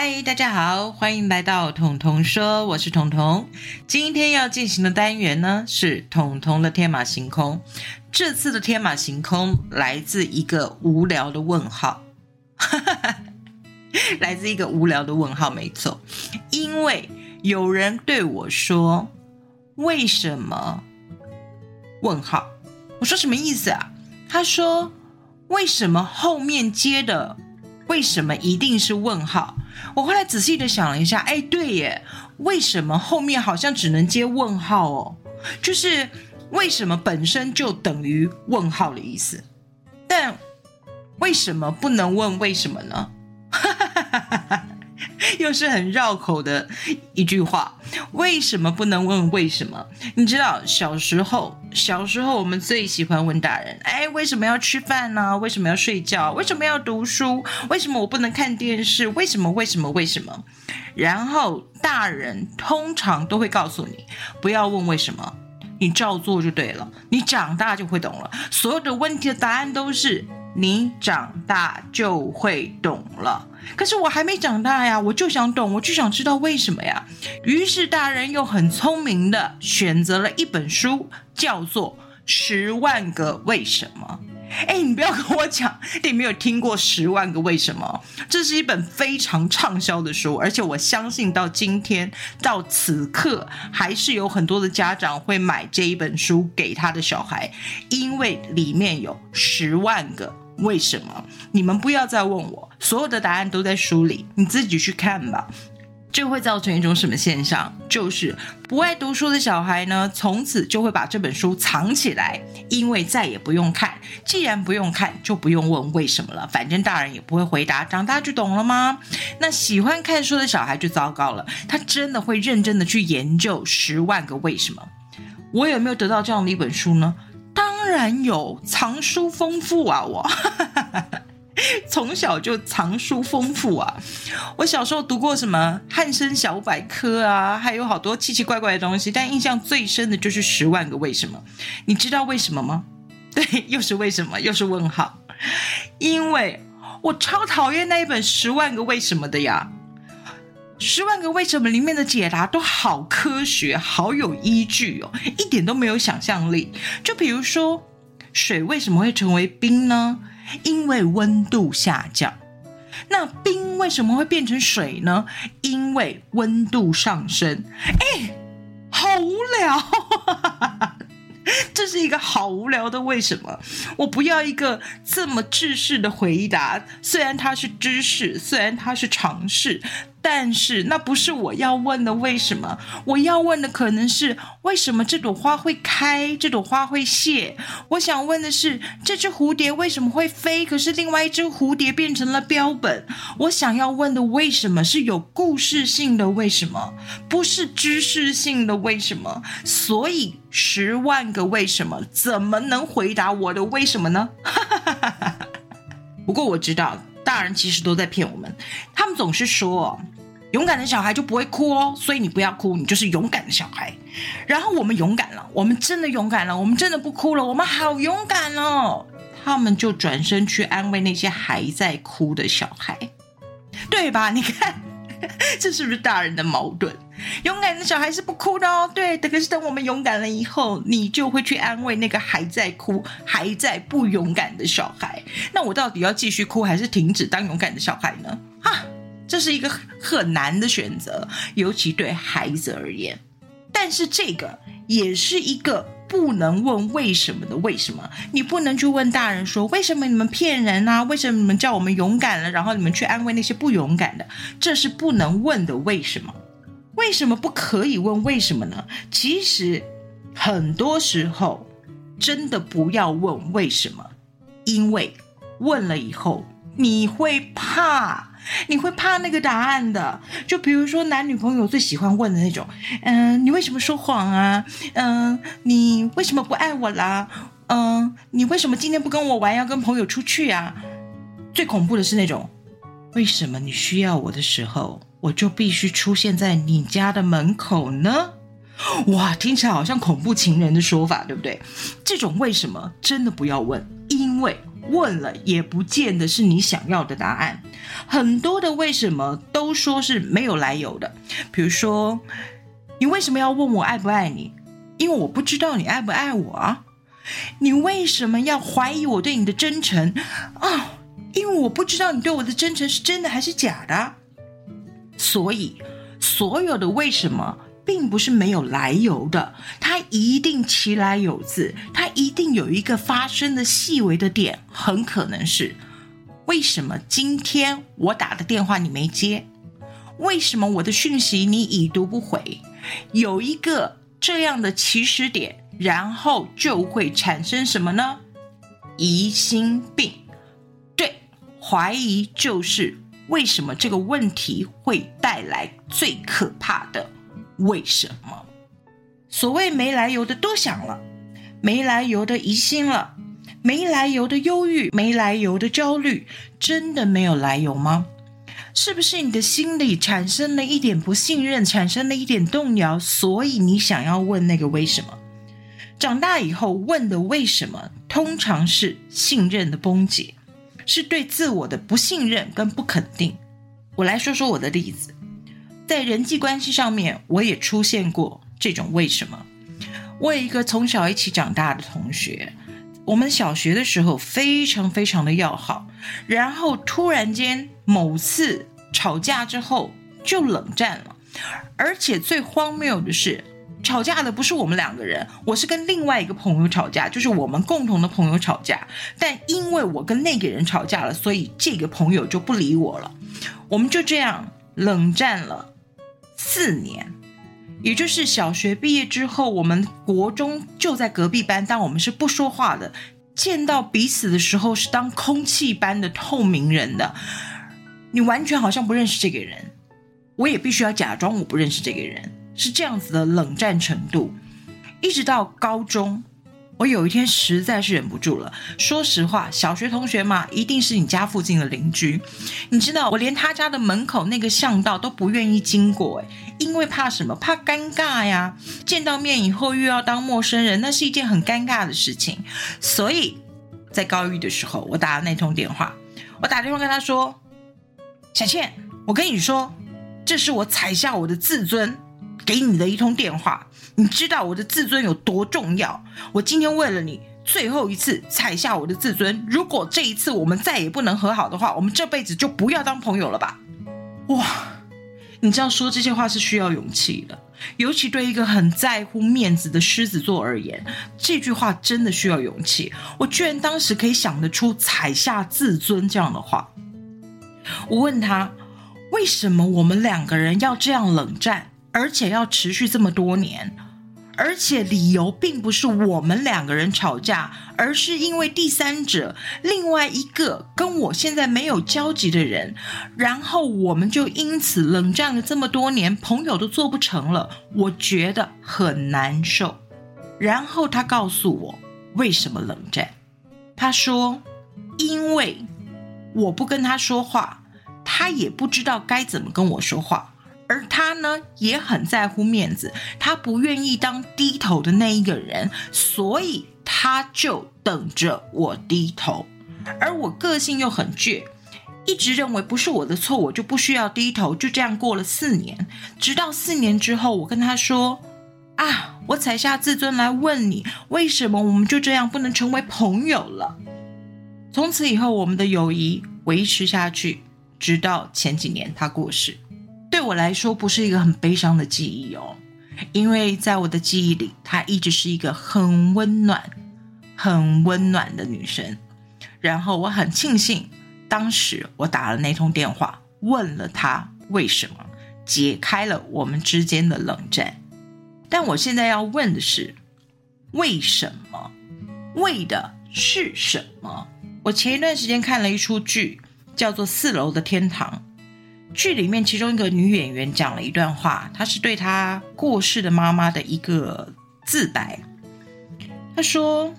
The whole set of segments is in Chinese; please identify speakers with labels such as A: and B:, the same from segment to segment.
A: 嗨，大家好，欢迎来到彤彤说，我是彤彤。今天要进行的单元呢是彤彤的天马行空。这次的天马行空来自一个无聊的问号，来自一个无聊的问号，没错。因为有人对我说：“为什么？”问号，我说什么意思啊？他说：“为什么后面接的为什么一定是问号？”我后来仔细的想了一下，哎，对耶，为什么后面好像只能接问号哦？就是为什么本身就等于问号的意思，但为什么不能问为什么呢？哈哈哈哈哈哈 又是很绕口的一句话。为什么不能问为什么？你知道小时候，小时候我们最喜欢问大人：“哎，为什么要吃饭呢？为什么要睡觉？为什么要读书？为什么我不能看电视？为什么？为什么？为什么？”然后大人通常都会告诉你：“不要问为什么，你照做就对了。你长大就会懂了。所有的问题的答案都是。”你长大就会懂了，可是我还没长大呀，我就想懂，我就想知道为什么呀。于是大人又很聪明的选择了一本书，叫做《十万个为什么》。哎，你不要跟我讲你没有听过《十万个为什么》，这是一本非常畅销的书，而且我相信到今天到此刻，还是有很多的家长会买这一本书给他的小孩，因为里面有十万个为什么。你们不要再问我，所有的答案都在书里，你自己去看吧。这会造成一种什么现象？就是不爱读书的小孩呢，从此就会把这本书藏起来，因为再也不用看。既然不用看，就不用问为什么了，反正大人也不会回答，长大就懂了吗？那喜欢看书的小孩就糟糕了，他真的会认真的去研究十万个为什么。我有没有得到这样的一本书呢？当然有，藏书丰富啊，我。从小就藏书丰富啊！我小时候读过什么《汉生小百科》啊，还有好多奇奇怪怪的东西。但印象最深的就是《十万个为什么》。你知道为什么吗？对，又是为什么，又是问号。因为我超讨厌那一本《十万个为什么》的呀，《十万个为什么》里面的解答都好科学，好有依据哦，一点都没有想象力。就比如说，水为什么会成为冰呢？因为温度下降，那冰为什么会变成水呢？因为温度上升。哎，好无聊，这是一个好无聊的为什么？我不要一个这么知识的回答，虽然它是知识，虽然它是常识。但是那不是我要问的，为什么？我要问的可能是为什么这朵花会开，这朵花会谢。我想问的是，这只蝴蝶为什么会飞？可是另外一只蝴蝶变成了标本。我想要问的为什么是有故事性的？为什么不是知识性的？为什么？所以十万个为什么怎么能回答我的为什么呢？不过我知道，大人其实都在骗我们，们总是说。勇敢的小孩就不会哭哦，所以你不要哭，你就是勇敢的小孩。然后我们勇敢了，我们真的勇敢了，我们真的不哭了，我们好勇敢哦。他们就转身去安慰那些还在哭的小孩，对吧？你看，这是不是大人的矛盾？勇敢的小孩是不哭的哦，对。可是等我们勇敢了以后，你就会去安慰那个还在哭、还在不勇敢的小孩。那我到底要继续哭，还是停止当勇敢的小孩呢？这是一个很难的选择，尤其对孩子而言。但是这个也是一个不能问为什么的为什么。你不能去问大人说为什么你们骗人啊？为什么你们叫我们勇敢了？然后你们去安慰那些不勇敢的，这是不能问的为什么？为什么不可以问为什么呢？其实很多时候真的不要问为什么，因为问了以后你会怕。你会怕那个答案的，就比如说男女朋友最喜欢问的那种，嗯，你为什么说谎啊？嗯，你为什么不爱我啦？嗯，你为什么今天不跟我玩，要跟朋友出去啊？最恐怖的是那种，为什么你需要我的时候，我就必须出现在你家的门口呢？哇，听起来好像恐怖情人的说法，对不对？这种为什么真的不要问，因为。问了也不见得是你想要的答案。很多的为什么都说是没有来由的，比如说，你为什么要问我爱不爱你？因为我不知道你爱不爱我啊。你为什么要怀疑我对你的真诚啊？因为我不知道你对我的真诚是真的还是假的。所以，所有的为什么。并不是没有来由的，它一定其来有自，它一定有一个发生的细微的点，很可能是为什么今天我打的电话你没接？为什么我的讯息你已读不回？有一个这样的起始点，然后就会产生什么呢？疑心病。对，怀疑就是为什么这个问题会带来最可怕的。为什么？所谓没来由的多想了，没来由的疑心了，没来由的忧郁，没来由的焦虑，真的没有来由吗？是不是你的心里产生了一点不信任，产生了一点动摇，所以你想要问那个为什么？长大以后问的为什么，通常是信任的崩解，是对自我的不信任跟不肯定。我来说说我的例子。在人际关系上面，我也出现过这种为什么？我有一个从小一起长大的同学，我们小学的时候非常非常的要好，然后突然间某次吵架之后就冷战了，而且最荒谬的是，吵架的不是我们两个人，我是跟另外一个朋友吵架，就是我们共同的朋友吵架，但因为我跟那个人吵架了，所以这个朋友就不理我了，我们就这样冷战了。四年，也就是小学毕业之后，我们国中就在隔壁班，但我们是不说话的。见到彼此的时候，是当空气般的透明人的，你完全好像不认识这个人，我也必须要假装我不认识这个人，是这样子的冷战程度，一直到高中。我有一天实在是忍不住了。说实话，小学同学嘛，一定是你家附近的邻居。你知道，我连他家的门口那个巷道都不愿意经过，因为怕什么？怕尴尬呀！见到面以后又要当陌生人，那是一件很尴尬的事情。所以在高一的时候，我打了那通电话，我打电话跟他说：“小倩，我跟你说，这是我踩下我的自尊。”给你的一通电话，你知道我的自尊有多重要？我今天为了你最后一次踩下我的自尊。如果这一次我们再也不能和好的话，我们这辈子就不要当朋友了吧？哇，你知道说这些话是需要勇气的，尤其对一个很在乎面子的狮子座而言，这句话真的需要勇气。我居然当时可以想得出踩下自尊这样的话。我问他，为什么我们两个人要这样冷战？而且要持续这么多年，而且理由并不是我们两个人吵架，而是因为第三者另外一个跟我现在没有交集的人，然后我们就因此冷战了这么多年，朋友都做不成了，我觉得很难受。然后他告诉我为什么冷战，他说因为我不跟他说话，他也不知道该怎么跟我说话。而他呢，也很在乎面子，他不愿意当低头的那一个人，所以他就等着我低头。而我个性又很倔，一直认为不是我的错，我就不需要低头。就这样过了四年，直到四年之后，我跟他说：“啊，我踩下自尊来问你，为什么我们就这样不能成为朋友了？”从此以后，我们的友谊维持下去，直到前几年他过世。我来说不是一个很悲伤的记忆哦，因为在我的记忆里，她一直是一个很温暖、很温暖的女生。然后我很庆幸，当时我打了那通电话，问了她为什么，解开了我们之间的冷战。但我现在要问的是，为什么？为的是什么？我前一段时间看了一出剧，叫做《四楼的天堂》。剧里面，其中一个女演员讲了一段话，她是对她过世的妈妈的一个自白。她说：“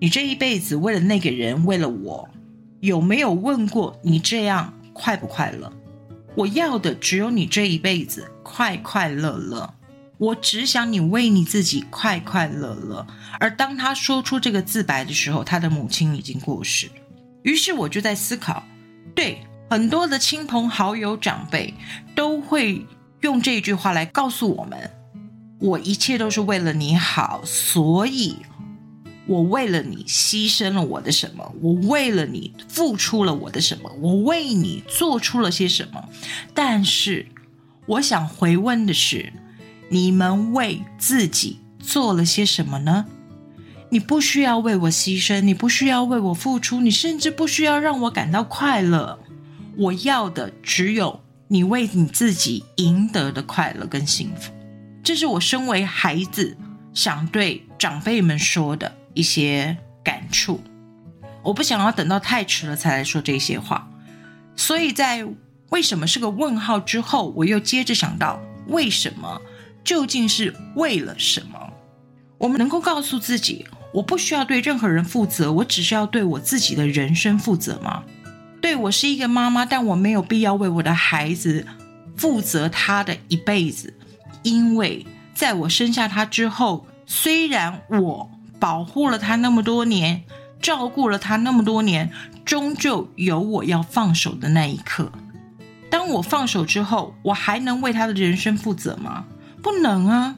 A: 你这一辈子为了那个人，为了我，有没有问过你这样快不快乐？我要的只有你这一辈子快快乐乐。我只想你为你自己快快乐乐。而当他说出这个自白的时候，他的母亲已经过世。于是我就在思考，对很多的亲朋好友、长辈都会用这句话来告诉我们：我一切都是为了你好，所以我为了你牺牲了我的什么？我为了你付出了我的什么？我为你做出了些什么？但是我想回问的是。你们为自己做了些什么呢？你不需要为我牺牲，你不需要为我付出，你甚至不需要让我感到快乐。我要的只有你为你自己赢得的快乐跟幸福。这是我身为孩子想对长辈们说的一些感触。我不想要等到太迟了才来说这些话。所以在为什么是个问号之后，我又接着想到为什么。究竟是为了什么？我们能够告诉自己，我不需要对任何人负责，我只需要对我自己的人生负责吗？对我是一个妈妈，但我没有必要为我的孩子负责他的一辈子，因为在我生下他之后，虽然我保护了他那么多年，照顾了他那么多年，终究有我要放手的那一刻。当我放手之后，我还能为他的人生负责吗？不能啊！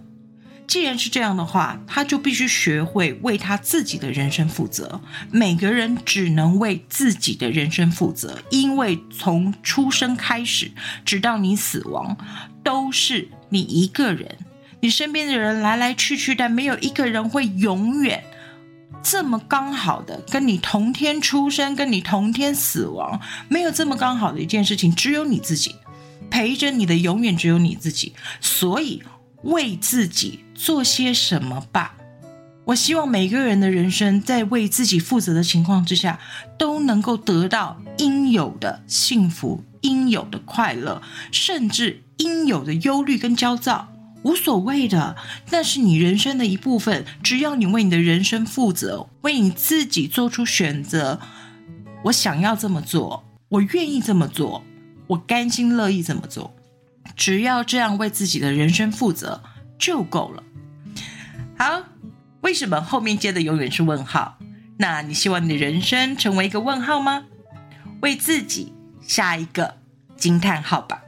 A: 既然是这样的话，他就必须学会为他自己的人生负责。每个人只能为自己的人生负责，因为从出生开始，直到你死亡，都是你一个人。你身边的人来来去去，但没有一个人会永远这么刚好的跟你同天出生，跟你同天死亡。没有这么刚好的一件事情，只有你自己陪着你的，永远只有你自己。所以。为自己做些什么吧。我希望每个人的人生，在为自己负责的情况之下，都能够得到应有的幸福、应有的快乐，甚至应有的忧虑跟焦躁，无所谓的。那是你人生的一部分。只要你为你的人生负责，为你自己做出选择，我想要这么做，我愿意这么做，我甘心乐意这么做。只要这样为自己的人生负责就够了。好，为什么后面接的永远是问号？那你希望你的人生成为一个问号吗？为自己下一个惊叹号吧。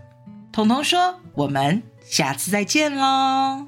A: 彤彤说：“我们下次再见喽。”